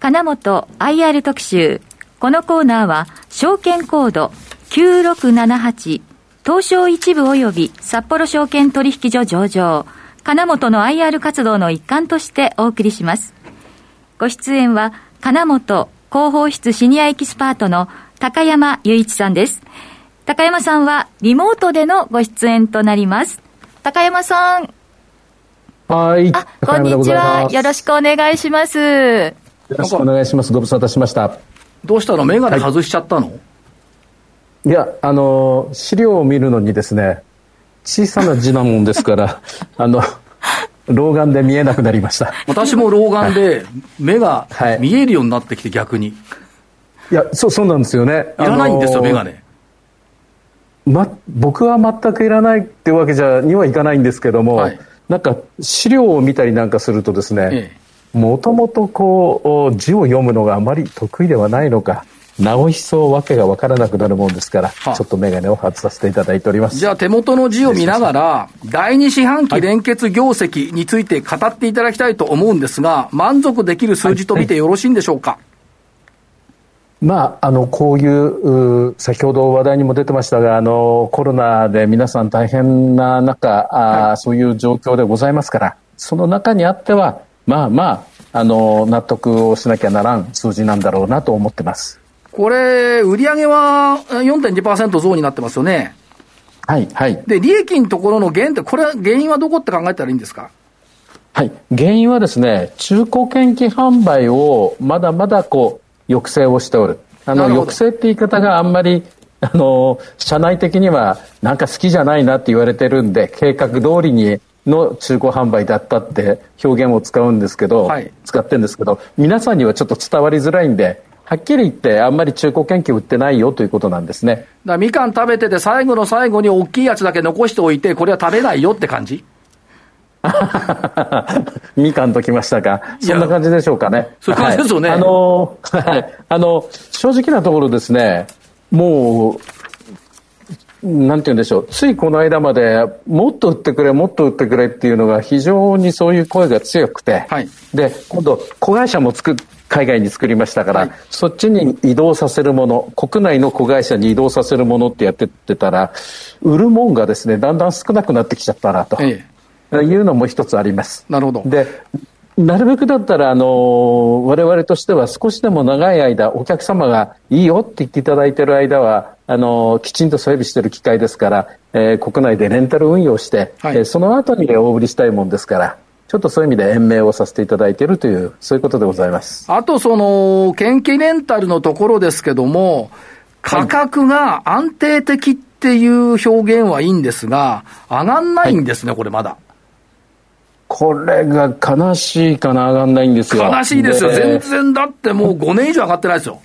金本 IR 特集。このコーナーは、証券コード9678、東証一部及び札幌証券取引所上場、金本の IR 活動の一環としてお送りします。ご出演は、金本広報室シニアエキスパートの高山雄一さんです。高山さんはリモートでのご出演となります。高山さん。はい。あ、こんにちは。よろしくお願いします。よろしくお願いします。ご無沙汰しました。どうしたの？メガネ外しちゃったの、はい、いや、あの、資料を見るのにですね、小さな字なもんですから、あの、老眼で見えなくなりました。私も老眼で目が見えるようになってきて逆に。いや、そう、そうなんですよね。いらないんですよ、メガネ。ま、僕は全くいらないってわけじゃにはいかないんですけども、はい、なんか資料を見たりなんかするとですね、もともとこう字を読むのがあまり得意ではないのか、なお一層わけが分からなくなるもんですから、はあ、ちょっと眼鏡を外させていただいております。じゃあ手元の字を見ながら、第二四半期連結業績について語っていただきたいと思うんですが、満足できる数字と見てよろしいんでしょうか？はいまあ、あのこういう先ほど話題にも出てましたがあのコロナで皆さん大変な中あ、はい、そういう状況でございますからその中にあってはまあまああの納得をしなきゃならん数字なんだろうなと思ってます。これ売上は4.2%増になってますよね。はいはい。で利益のところの減ってこれ原因はどこって考えたらいいんですか？はい、原因はですね中古券機販売をまだまだこう抑制をしておる。あの、抑制って言い方があんまり、あの、社内的にはなんか好きじゃないなって言われてるんで、計画通りにの中古販売だったって表現を使うんですけど、はい、使ってるんですけど、皆さんにはちょっと伝わりづらいんで、はっきり言って、あんまり中古研究売ってないよということなんですね。だみかん食べてて、最後の最後に大きいやつだけ残しておいて、これは食べないよって感じ みかんときましたか？そんな感じでしょうかね。そういう感じですよね。はい、あの、はい。あの、正直なところですね、もう、なんて言うんでしょう。ついこの間まで、もっと売ってくれ、もっと売ってくれっていうのが非常にそういう声が強くて、はい、で、今度、子会社も作っ海外に作りましたから、はい、そっちに移動させるもの、国内の子会社に移動させるものってやってってたら、売るもんがですね、だんだん少なくなってきちゃったなと。ええいうのも一つあります。なるほど。で、なるべくだったら、あの、我々としては少しでも長い間、お客様がいいよって言っていただいている間は、あの、きちんと整備している機会ですから、えー、国内でレンタル運用して、はい、えー、その後に大売りしたいもんですから、ちょっとそういう意味で延命をさせていただいているという、そういうことでございます。あと、その、研究レンタルのところですけども、価格が安定的っていう表現はいいんですが、上がんないんですね、はい、これまだ。これが悲しいかな、上がんないんですよ。悲しいですよ。全然だってもう5年以上上がってないですよ。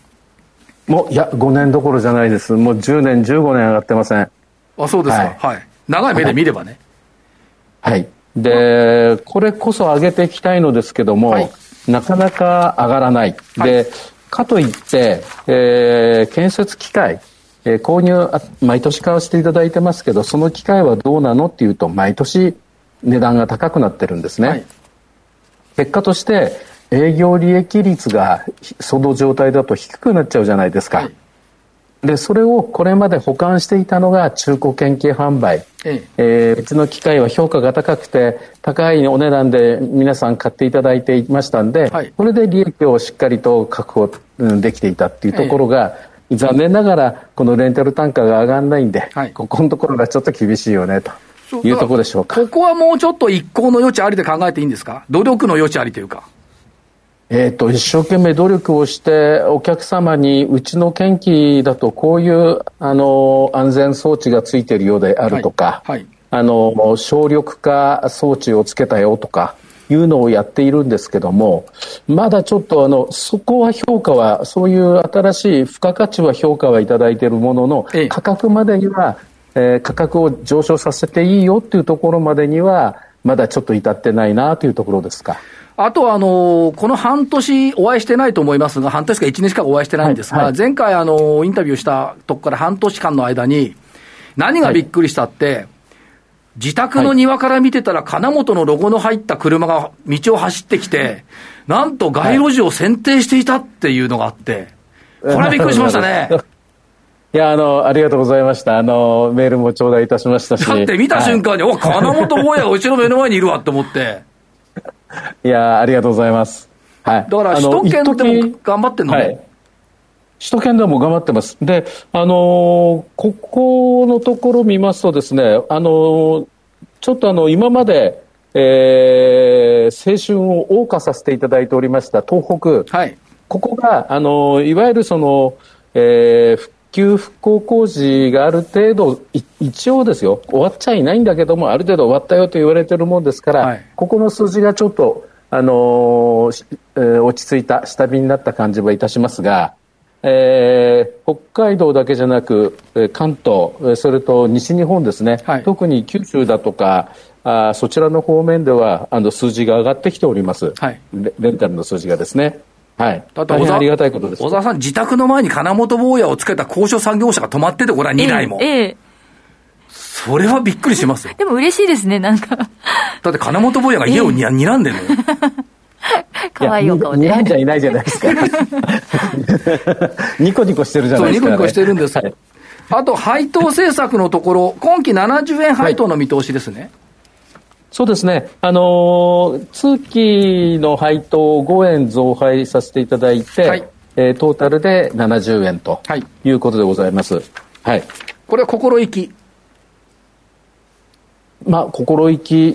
もう、いや、5年どころじゃないです。もう10年、15年上がってません。あ、そうですか。はい。はい、長い目で見ればね。はい。で、これこそ上げていきたいのですけども、はい、なかなか上がらない。で、かといって、えー、建設機械、えー、購入毎年買わせていただいてますけど、その機械はどうなのっていうと、毎年値段が高くなってるんですね。はい、結果として営業利益率がその状態だと低くなっちゃうじゃないですか。はい、で、それをこれまで保管していたのが中古研究販売。えええー、うちの機械は評価が高くて、高いお値段で皆さん買っていただいていましたんで、はい、これで利益をしっかりと確保できていたっていうところが、え残念ながらこのレンタル単価が上がらないんで、はい、ここのところがちょっと厳しいよねと。いうところでしょうか。ここはもうちょっと一向の余地ありで考えていいんですか？努力の余地ありというか。えっ、と、一生懸命努力をして、お客様に、うちの研機だとこういう、あの、安全装置がついているようであるとか、はい、はい、あの、省力化装置をつけたよとか、いうのをやっているんですけども、まだちょっとあの、そこは評価は、そういう新しい付加価値は評価はいただいているものの、価格までにはえー、価格を上昇させていいよっていうところまでには、まだちょっと至ってないなというところですか。あとは、あの、この半年お会いしてないと思いますが、半年か1年しかお会いしてないんですが、はいはい、前回、あの、インタビューしたとこから半年間の間に、何がびっくりしたって、自宅の庭から見てたら、金本のロゴの入った車が道を走ってきて、なんと街路樹を選定していたっていうのがあって、これはびっくりしましたね。いや、あの、ありがとうございました。あの、メールも頂戴いたしましたし。だって見た瞬間に、はい、お、金本坊やがうちの目の前にいるわって思って。いや、ありがとうございます。はい。だから、首都圏でも頑張ってんのね。はい首都圏でも頑張ってます。で、あのー、ここのところ見ますとですね、あのー、ちょっとあの、今まで、えー、青春を謳歌させていただいておりました東北。はい。ここが、あのー、いわゆるその、えー、復旧復興工事がある程度、一応ですよ、終わっちゃいないんだけども、ある程度終わったよと言われてるもんですから、はい、ここの数字がちょっと、あのーえー、落ち着いた、下火になった感じはいたしますが、えー、北海道だけじゃなく、関東、それと西日本ですね、はい、特に九州だとか、あそちらの方面ではあの数字が上がってきております、はい、レンタルの数字がですね。はい。だってありがたいことです。小沢さん、自宅の前に金本坊やをつけた高所産業者が止まってて、これは2台も。ええええ、それはびっくりしますよ。でも嬉しいですね、なんか。だって金本坊やが家をに、ええ、睨んでるのよ。可愛いお顔ね。睨んじゃいないじゃないですか。ニコニコしてるじゃないですか、ね、ニコニコしてるんです。はい、あと、配当政策のところ、今期70円配当の見通しですね。はいそうですね、あのー、通期の配当を5円増配させていただいて、はい、えー、トータルで70円ということでございます。はい。はい、これは心意気まあ、心意気、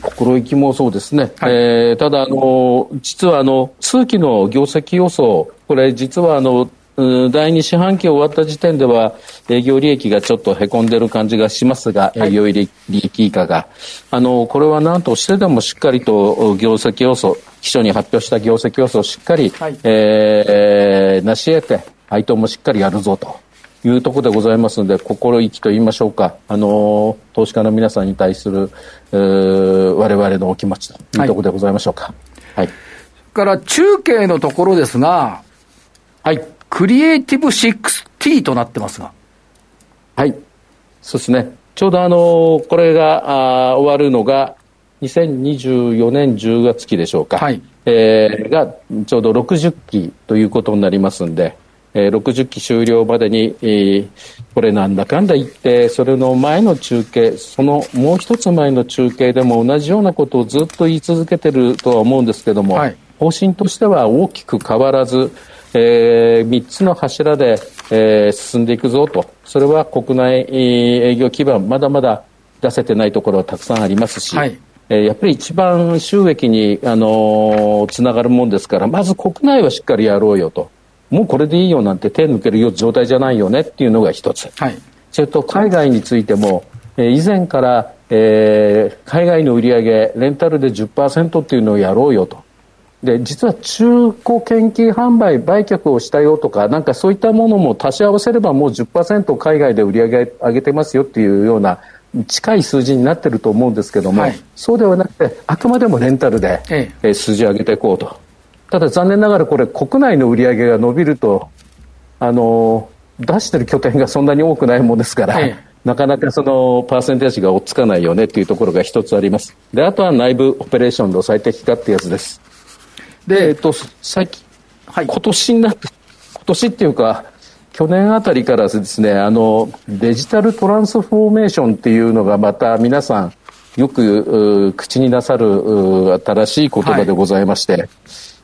心意気もそうですね。はい、えー、ただ、あの、実はあの、通期の業績予想、これ実はあの、第2四半期終わった時点では、営業利益がちょっとへこんでる感じがしますが、営業利益以下が。あの、これは何としてでもしっかりと業績予想、秘書に発表した業績予想をしっかり、はい、えー、成し得て、配当もしっかりやるぞと。いうところでございますので、心意気と言いましょうか、あの投資家の皆さんに対する、えー、我々のお気持ちというところでございましょうか。はい。はい、から中継のところですが、はい。クリエイティブ 6T となってますが。はい。そうですね。ちょうどあのこれがあ終わるのが、2024年10月期でしょうか。はい。えー、が、ちょうど60期ということになりますんで、えー、60期終了までに、えー、これなんだかんだ言って、それの前の中継、そのもう一つ前の中継でも同じようなことをずっと言い続けてるとは思うんですけども、はい、方針としては大きく変わらず、えー、3つの柱で、えー、進んでいくぞと。それは国内営業基盤、まだまだ出せてないところはたくさんありますし、はいえー、やっぱり一番収益に、あのー、つながるもんですから、まず国内はしっかりやろうよと。もうこれでいいよなんて手抜けるよ状態じゃないよねっていうのが一つ、はい、それと海外についても、えー、以前から、えー、海外の売り上げレンタルで10%っていうのをやろうよとで実は中古献金販売売却をしたよとかなんかそういったものも足し合わせればもう10%海外で売り上げ上げてますよっていうような近い数字になってると思うんですけども、はい、そうではなくてあくまでもレンタルで、ええ、数字を上げていこうとただ残念ながらこれ国内の売り上げが伸びるとあの出してる拠点がそんなに多くないものですから、ええ、なかなかそのパーセンテージが追っつかないよねっていうところが一つあります。で、あとは内部オペレーションの最適化ってやつです。で、えっと、最近、はい、今年になって、今年っていうか、去年あたりからですね、あの、デジタルトランスフォーメーションっていうのがまた皆さんよく口になさる新しい言葉でございまして、はい。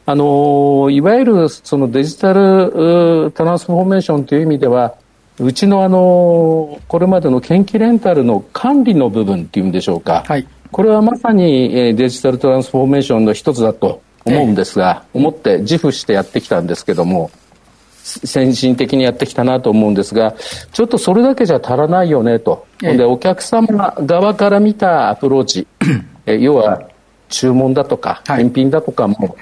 あのいわゆるそのデジタルトランスフォーメーションという意味ではうちのあのこれまでの研究レンタルの管理の部分っていうんでしょうか、はい、これはまさにデジタルトランスフォーメーションの一つだと思うんですが、え思って自負してやってきたんですけども先進的にやってきたなと思うんですがちょっとそれだけじゃ足らないよねと、えでお客様側から見たアプローチ 要は注文だとか返品だとかも、はい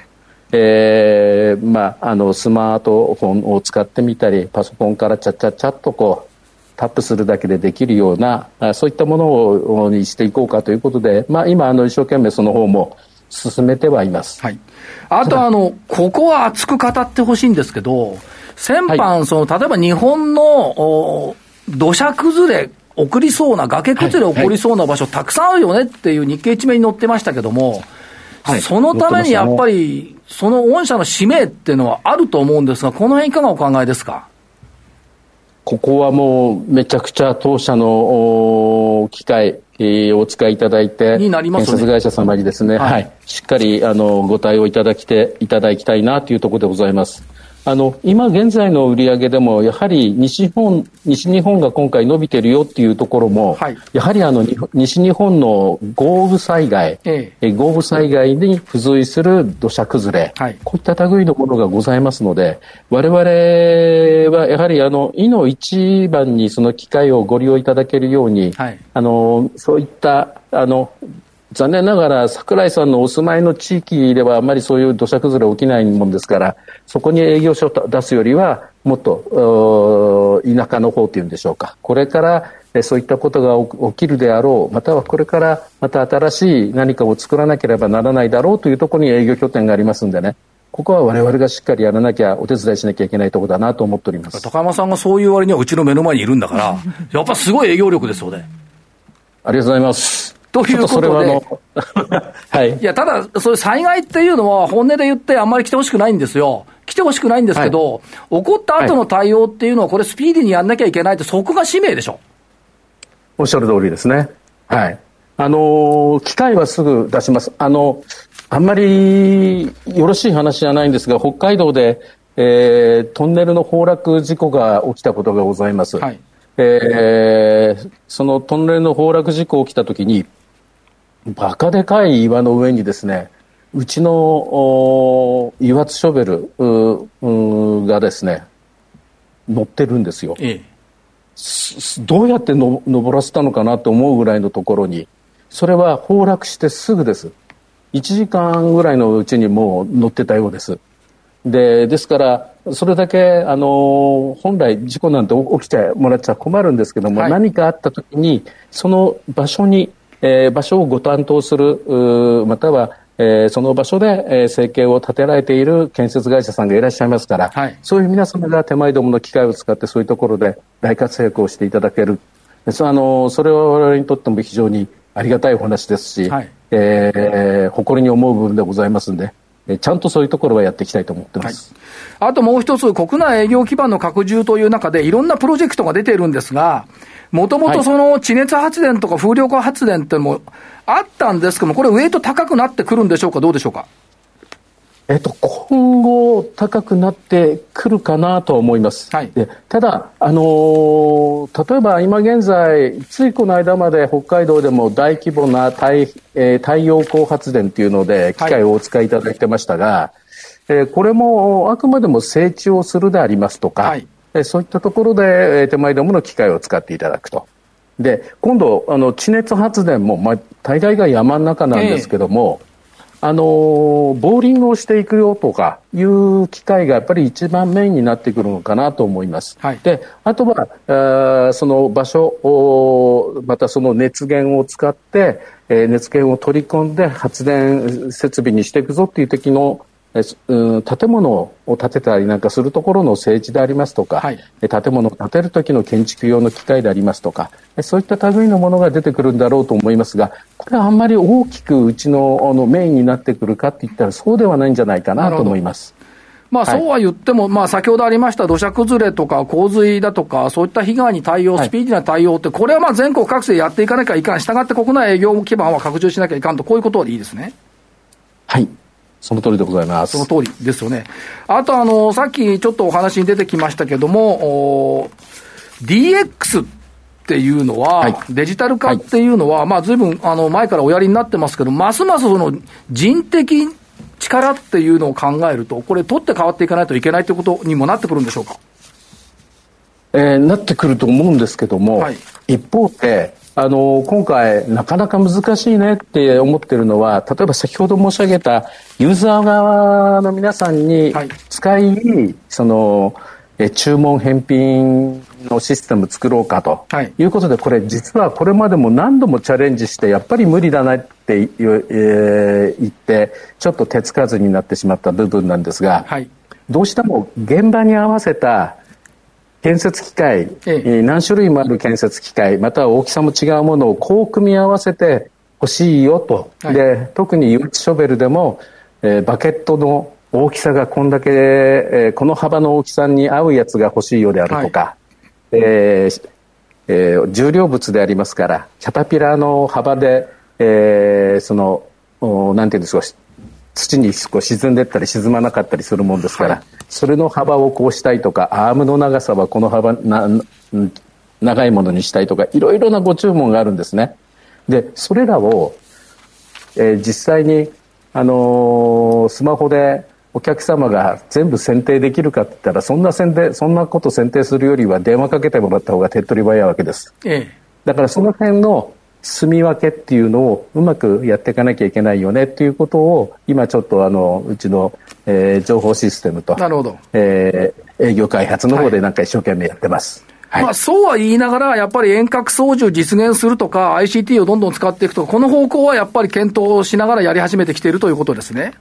えー、まあ、あの、スマートフォンを使ってみたり、パソコンからちゃっちゃっちゃっとこう、タップするだけでできるような、そういったものをにしていこうかということで、まあ、今、あの、一生懸命その方も進めてはいます。はい。あと、あの、ここは熱く語ってほしいんですけど、先般、はい、その、例えば日本の、土砂崩れ起こりそうな、崖崩れ起こりそうな場所、たくさんあるよねっていう日経一面に載ってましたけども、はい、そのためにやっぱり、その御社の使命っていうのはあると思うんですが、この辺いかがお考えですか？ここはもうめちゃくちゃ当社の機械、えー、お使いいただいて、になります、ね、建設会社様にですね、はい、はい、しっかりあのご対応いただきていただきたいなというところでございます。あの、今現在の売り上げでも、やはり西日本、西日本が今回伸びてるよっていうところも、はい、やはりあの、西日本の豪雨災害、え。え、豪雨災害に付随する土砂崩れ、はい、こういった類のものがございますので、我々はやはりあの、いの一番にその機会をご利用いただけるように、はい、あの、そういった、あの、残念ながら櫻井さんのお住まいの地域ではあまりそういう土砂崩れ起きないもんですからそこに営業所を出すよりはもっと田舎の方というんでしょうかこれからそういったことが起きるであろうまたはこれからまた新しい何かを作らなければならないだろうというところに営業拠点がありますんでねここは我々がしっかりやらなきゃ、お手伝いしなきゃいけないところだなと思っております高山さんがそういう割にはうちの目の前にいるんだから、やっぱすごい営業力ですよね。ありがとうございます。ということで、はい、いやただ、そういう災害っていうのは、本音で言って、あんまり来てほしくないんですよ。来てほしくないんですけど、はい、起こった後の対応っていうのは、これ、スピーディーにやんなきゃいけないって、そこが使命でしょ。おっしゃる通りですね。はい。あの、機械はすぐ出します。あの、あんまりよろしい話じゃないんですが、北海道で、えー、トンネルの崩落事故が起きたことがございます。はい。えー、そのトンネルの崩落事故起きたときに、バカでかい岩の上にですね、うちの油圧ショベルがですね、乗ってるんですよ。ええ、どうやっての登らせたのかなと思うぐらいのところに、それは崩落してすぐです。1時間ぐらいのうちにもう乗ってたようです。で、ですから、それだけ、あの、本来事故なんて起きちゃもらっちゃ困るんですけども、はい、何かあった時に、その場所にえー、場所をご担当する、または、えー、その場所で、えー、生計を立てられている建設会社さんがいらっしゃいますから、はい、そういう皆様が手前どもの機械を使ってそういうところで大活躍をしていただける。そあのそれは我々にとっても非常にありがたいお話ですし、はい、えー、誇りに思う部分でございますんで、ちゃんとそういうところはやっていきたいと思ってます。はい、あともう一つ、国内営業基盤の拡充という中で、いろんなプロジェクトが出ているんですが、もともとその地熱発電とか風力発電ってもあったんですけども、これ、ウェイト高くなってくるんでしょうか、どうでしょうか？えっと、今後、高くなってくるかなと思います。はい、でただ、あのー、例えば今現在、ついこの間まで北海道でも大規模な太,、えー、太陽光発電というので、機械をお使いいただいてましたが、はい、えー、これもあくまでも整地をするでありますとか、はいそういったところで手前どもの機械を使っていただくと。で、今度、あの、地熱発電も、まあ、大概が山の中なんですけども、えー、あの、ボーリングをしていくよとかいう機械がやっぱり一番メインになってくるのかなと思います。はい、で、あとは、あその場所を、またその熱源を使って、えー、熱源を取り込んで発電設備にしていくぞっていう時の建物を建てたりなんかするところの政治でありますとか、はい、建物を建てる時の建築用の機械でありますとかそういった類のものが出てくるんだろうと思いますがこれはあんまり大きくうちのあのメインになってくるかっていったらそうではないんじゃないかなと思います。まあ、そうは言っても、はい、まあ、先ほどありました土砂崩れとか洪水だとか、そういった被害に対応、スピーディーな対応って、これはまあ全国各地でやっていかなきゃいかん、したがって国内営業基盤は拡充しなきゃいかんと、こういうことでいいですね。はい。その通りでございます。その通りですよね。あと、あの、さっきちょっとお話に出てきましたけども、DX っていうのは、はい、デジタル化っていうのは、はい、まあ、随分、あの、前からおやりになってますけど、ますますその、人的力っていうのを考えると、これ、取って変わっていかないといけないということにもなってくるんでしょうか？えー、なってくると思うんですけども、はい、一方で、あの、今回、なかなか難しいねって思ってるのは、例えば先ほど申し上げたユーザー側の皆さんに使い、はい、その、え注文返品のシステム作ろうかと、はい、いうことで、これ実はこれまでも何度もチャレンジして、やっぱり無理だなって言,、えー、言って、ちょっと手つかずになってしまった部分なんですが、はい、どうしても現場に合わせた建設機械、ええ、何種類もある建設機械、または大きさも違うものをこう組み合わせて欲しいよと。はい、で、特に誘致ショベルでも、えー、バケットの大きさがこんだけ、えー、この幅の大きさに合うやつが欲しいようであるとか、はい、えーえー、重量物でありますから、キャタピラーの幅で、えー、その、なんていうんですか、土にこう沈んでったり沈まなかったりするもんですから、はい、それの幅をこうしたいとか、アームの長さはこの幅な、長いものにしたいとか、いろいろなご注文があるんですね。で、それらを、えー、実際に、あのー、スマホでお客様が全部選定できるかって言ったら、そんな選定、そんなこと選定するよりは電話かけてもらった方が手っ取り早いわけです。ええ、だからその辺の住み分けっていうのをうまくやっていかなきゃいけないよねっていうことを今ちょっとあのうちの、えー、情報システムとなるほど、えー、営業開発の方でなんか一生懸命やってます。はい、まあ、そうは言いながら、やっぱり遠隔操縦実現するとか、ICT をどんどん使っていくとか、この方向はやっぱり検討しながらやり始めてきているということですね。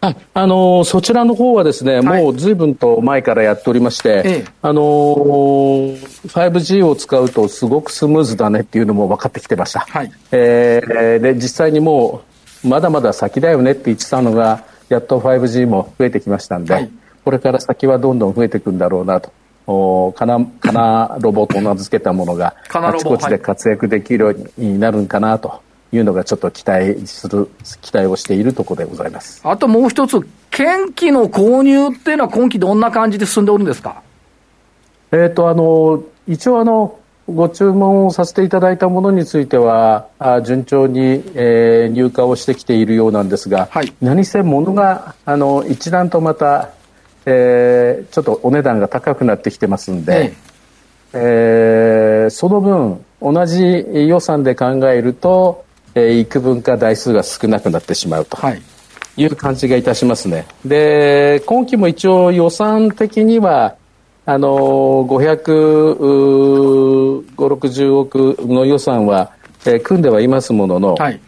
ああのー、そちらの方はですね、はい、もうずいぶんと前からやっておりまして、ええ、あのー、5G を使うとすごくスムーズだねっていうのも分かってきてました。はい、えー、で、実際にもう、まだまだ先だよねって言ってたのが、やっと 5G も増えてきましたんで、はい、これから先はどんどん増えていくんだろうなと。おかな、かなロボと名付けたものが、あちこちで活躍できるようになるんかなと。いうのがちょっと期待する、期待をしているところでございます。あともう一つ、建機の購入っていうのは今期どんな感じで進んでおるんですか？えっ、ー、と、あの、一応あの、ご注文をさせていただいたものについては、あ順調に、えー、入荷をしてきているようなんですが、はい、何せ物が、あの、一段とまた、えー、ちょっとお値段が高くなってきてますんで、えー、その分、同じ予算で考えると、えー、幾分か台数が少なくなってしまうと。はいいう感じがいたしますね。で、今期も一応予算的には、あの、500、5、60億の予算は、えー、組んではいますものの、はい、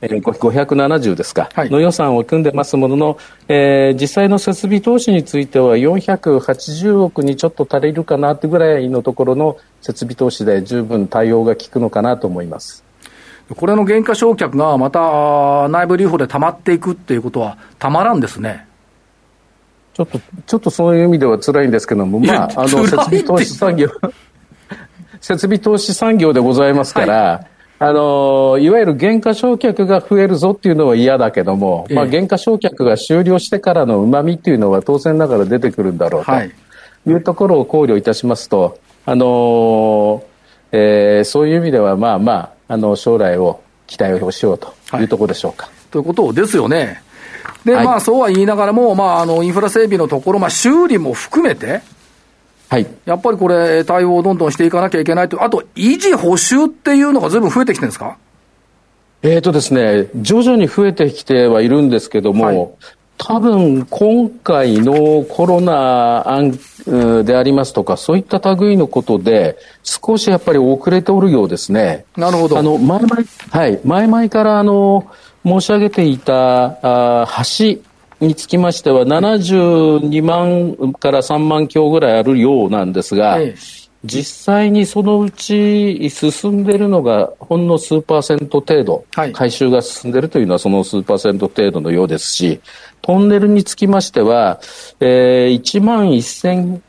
えー、570ですか、はい、の予算を組んでますものの、えー、実際の設備投資については480億にちょっと足りるかなってぐらいのところの設備投資で十分対応が効くのかなと思います。これの減価償却がまた内部留保でたまっていくっていうことはたまらんですね。ちょっと、ちょっとそういう意味では辛いんですけども、まあ、あの、設備投資産業、設備投資産業でございますから、はい、あの、いわゆる減価償却が増えるぞっていうのは嫌だけども、ええ、まあ、減価償却が終了してからの旨味っていうのは当然ながら出てくるんだろうとい。うところを考慮いたしますと、あのえー、そういう意味ではまあまあ、あの将来を期待をしようというところでしょうか。はい、ということですよね。で、はい、まあそうは言いながらも、まあ、あのインフラ整備のところ、まあ、修理も含めて、はい、やっぱりこれ、対応をどんどんしていかなきゃいけないと、あと維持、補修っていうのがずいぶん増えてきてるんですか？えーとですね、徐々に増えてきてはいるんですけども、はい、多分今回のコロナでありますとか、そういった類のことで、少しやっぱり遅れておるようですね。なるほど。あの、前々、はい、前々からあの、申し上げていた、あ橋につきましては、72万から3万強ぐらいあるようなんですが、ええ実際にそのうち進んでいるのがほんの数パーセント程度、はい、回収が進んでいるというのはその数パーセント程度のようですし、トンネルにつきましては、えー、1万1000、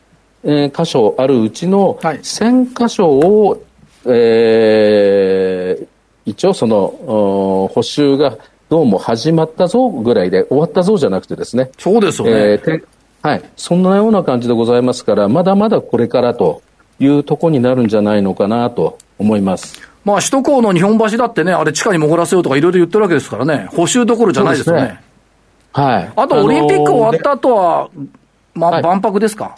え箇所あるうちの1000箇所を、はい、えー、一応その補修がどうも始まったぞぐらいで終わったぞじゃなくてですね。そうですよね。えー、はい。そんなような感じでございますから、まだまだこれからというとこになるんじゃないのかなと思います。まあ、首都高の日本橋だってね、あれ地下に潜らせようとかいろいろ言ってるわけですからね、補修どころじゃないですよね。ねはい。あと、オリンピック終わった後は、まあ、万博ですか、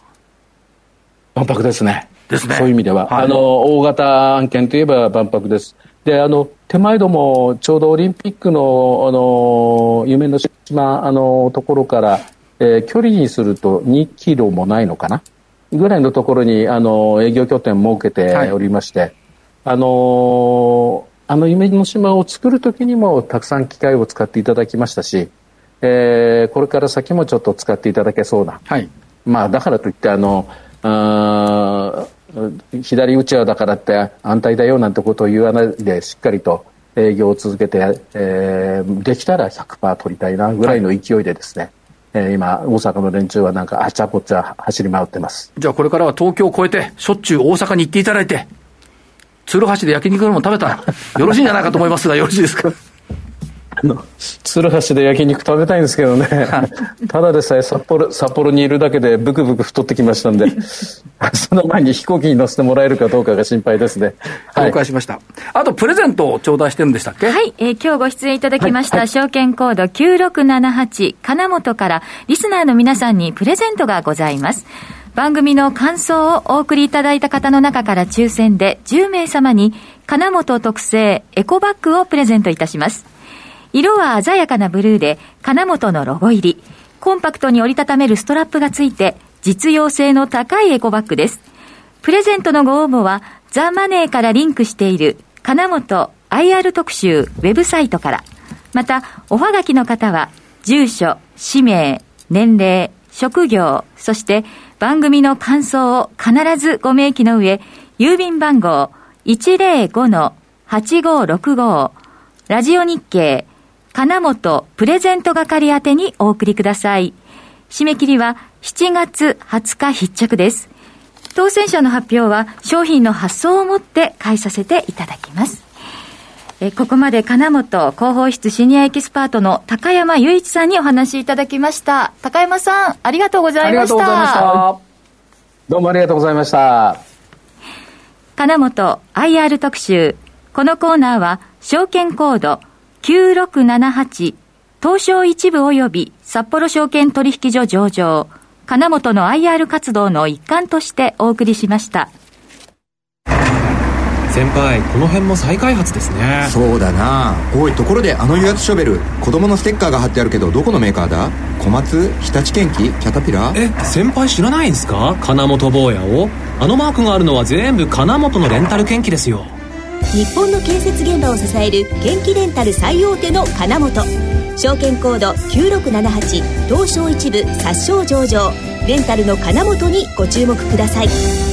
万博ですね。ですね。そういう意味では。はい、あの、大型案件といえば万博です。で、あの、手前ども、ちょうどオリンピックの、あの、夢の島、あの、ところから、えー、距離にすると2キロもないのかな？ぐらいのところに、あの、営業拠点設けておりまして、はい、あの、あの夢の島を作るときにもたくさん機械を使っていただきましたし、えー、これから先もちょっと使っていただけそうな。はい。まあ、だからといって、あの、あ左打ちはだからって安泰だよなんてことを言わないでしっかりと営業を続けて、えー、できたら100%取りたいなぐらいの勢いでですね、はい、えー、今、大阪の連中はなんかあちゃこちゃ走り回ってます。じゃあこれからは東京を越えて、しょっちゅう大阪に行っていただいて、鶴橋で焼肉でも食べたらよろしいんじゃないかと思いますが、よろしいですか？あの、鶴橋で焼肉食べたいんですけどね。ただでさえ札幌、札幌にいるだけでブクブク太ってきましたんで、その前に飛行機に乗せてもらえるかどうかが心配ですね。はい。了解しました。あと、プレゼントを頂戴してるんでしたっけ？はい、えー、今日ご出演いただきました、はいはい、証券コード9678金本からリスナーの皆さんにプレゼントがございます。番組の感想をお送りいただいた方の中から抽選で10名様に金本特製エコバッグをプレゼントいたします。色は鮮やかなブルーで、金本のロゴ入り。コンパクトに折りたためるストラップがついて、実用性の高いエコバッグです。プレゼントのご応募は、ザ・マネーからリンクしている、金本 IR 特集ウェブサイトから。また、おはがきの方は、住所、氏名、年齢、職業、そして番組の感想を必ずご明記の上、郵便番号105-8565ラジオ日経金本プレゼント係宛てにお送りください。締め切りは7月20日必着です。当選者の発表は商品の発送をもって返させていただきます。えここまで金本広報室シニアエキスパートの高山雄一さんにお話しいただきました。高山さん、ありがとうございました。ありがとうございました。どうもありがとうございました。金本 IR 特集。このコーナーは証券コード9678東証一部及び札幌証券取引所上場金本の IR 活動の一環としてお送りしました。先輩この辺も再開発ですね。そうだな。おいところであの油圧ショベル子供のステッカーが貼ってあるけどどこのメーカーだ？小松日立建機キャタピラ？ーえ先輩知らないんですか？金本坊やを？あのマークがあるのは全部金本のレンタル建機ですよ日本の建設現場を支える元気レンタル最大手の金本。証券コード9678東証一部殺傷上場。レンタルの金本にご注目ください。